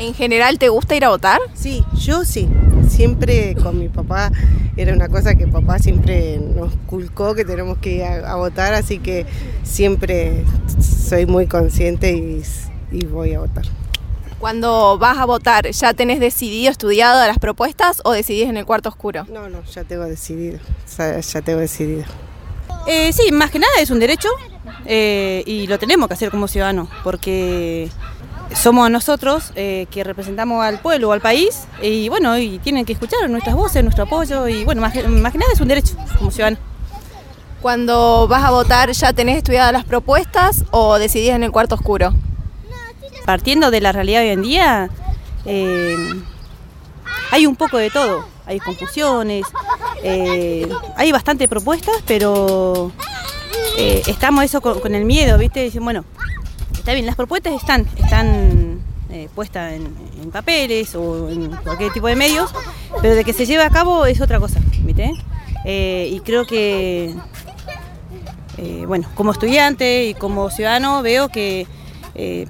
¿En general te gusta ir a votar? Sí, yo sí. Siempre con mi papá era una cosa que papá siempre nos culcó que tenemos que ir a, votar, así que siempre soy muy consciente y, y voy a votar. Cuando vas a votar, ¿ya tenés decidido, estudiado las propuestas o decidís en el cuarto oscuro? No, no, ya tengo decidido, ya, tengo decidido. Eh, sí, más que nada es un derecho eh, y lo tenemos que hacer como ciudadanos, porque somos nosotros eh, que representamos al pueblo o al país y bueno, y tienen que escuchar nuestras voces, nuestro apoyo y bueno, más, que nada es un derecho como ciudadano. Cuando vas a votar, ¿ya tenés estudiadas las propuestas o decidís en el cuarto oscuro? partiendo de la realidad de hoy en día, eh, hay un poco de todo. Hay confusiones, eh, hay bastantes propuestas, pero estamos eso con, el miedo, ¿viste? Dicen, bueno, está bien, las propuestas están, están puestas en, papeles o en cualquier tipo de medios, pero de que se lleve a cabo es otra cosa, ¿viste? y creo que, bueno, como estudiante y como ciudadano veo que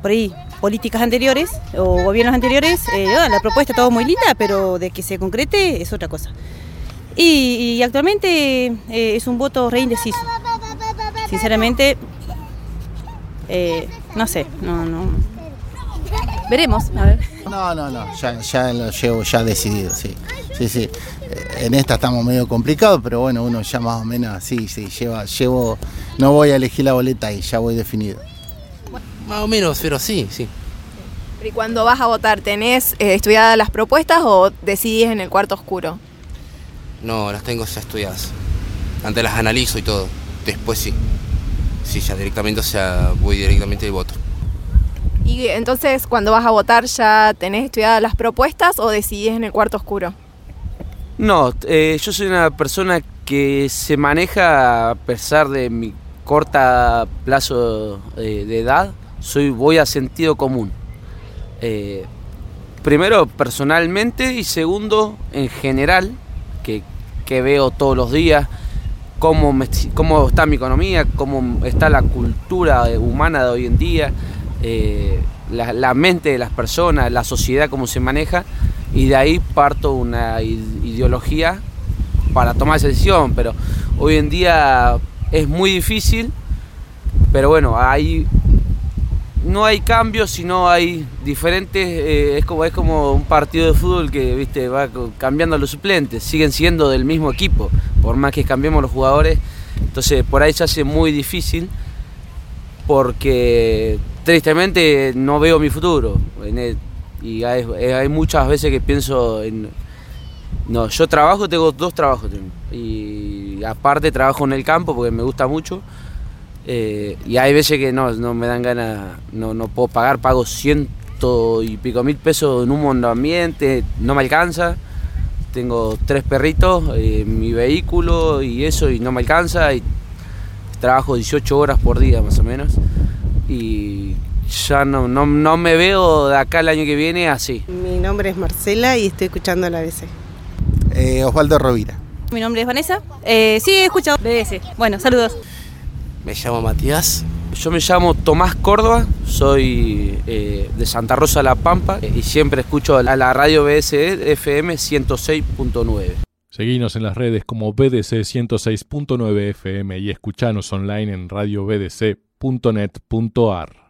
por ahí políticas anteriores o gobiernos anteriores, eh, la propuesta todo muy linda, pero de que se concrete es otra cosa. Y, actualmente eh, es un voto re indeciso. Sinceramente, eh, no sé, no, no. Veremos, a ver. No, no, no, ya, ya lo llevo ya decidido, sí. Sí, sí. En esta estamos medio complicados, pero bueno, uno ya más o menos, sí, sí, lleva, llevo, no voy a elegir la boleta y ya voy definido. Más o menos, pero sí, sí. ¿Y cuando vas a votar, tenés eh, estudiadas las propuestas o decidís en el cuarto oscuro? No, las tengo ya estudiadas. Antes las analizo y todo. Después sí. Sí, ya directamente, o sea, voy directamente y voto. ¿Y entonces cuando vas a votar ya tenés estudiadas las propuestas o decidís en el cuarto oscuro? No, eh, yo soy una persona que se maneja a pesar de mi corta plazo eh, de edad soy, voy a sentido común. Eh, primero personalmente y segundo en general, que, veo todos los días, cómo, cómo, está mi economía, cómo está la cultura humana de hoy en día, eh, la, mente de las personas, la sociedad, cómo se maneja, y de ahí parto una ideología para tomar esa decisión, pero hoy en día es muy difícil, pero bueno, hay no hay cambios, sino hay diferentes, eh, es, como, es como un partido de fútbol que viste va cambiando los suplentes, siguen siendo del mismo equipo, por más que cambiemos los jugadores, entonces por ahí se hace muy difícil porque tristemente no veo mi futuro y hay, muchas veces que pienso en... No, yo trabajo, tengo dos trabajos y aparte trabajo en el campo porque me gusta mucho eh, y hay veces que no, no me dan ganas, no, no puedo pagar, pago ciento y pico mil pesos en un mundo ambiente, no me alcanza. Tengo tres perritos, eh, mi vehículo y eso, y no me alcanza. Trabajo 18 horas por día más o menos. Y ya no, no, no me veo de acá el año que viene así. Mi nombre es Marcela y estoy escuchando la BBC. Eh, Osvaldo Rovira. Mi nombre es Vanessa. sí, he escuchado BBC. Bueno, saludos. Me llamo Matías. Yo me llamo Tomás Córdoba, soy eh, de Santa Rosa La Pampa y siempre escucho a la radio BSE FM 106.9. Seguinos en las redes como BDC 106.9 FM y escuchanos online en radiobdc.net.ar.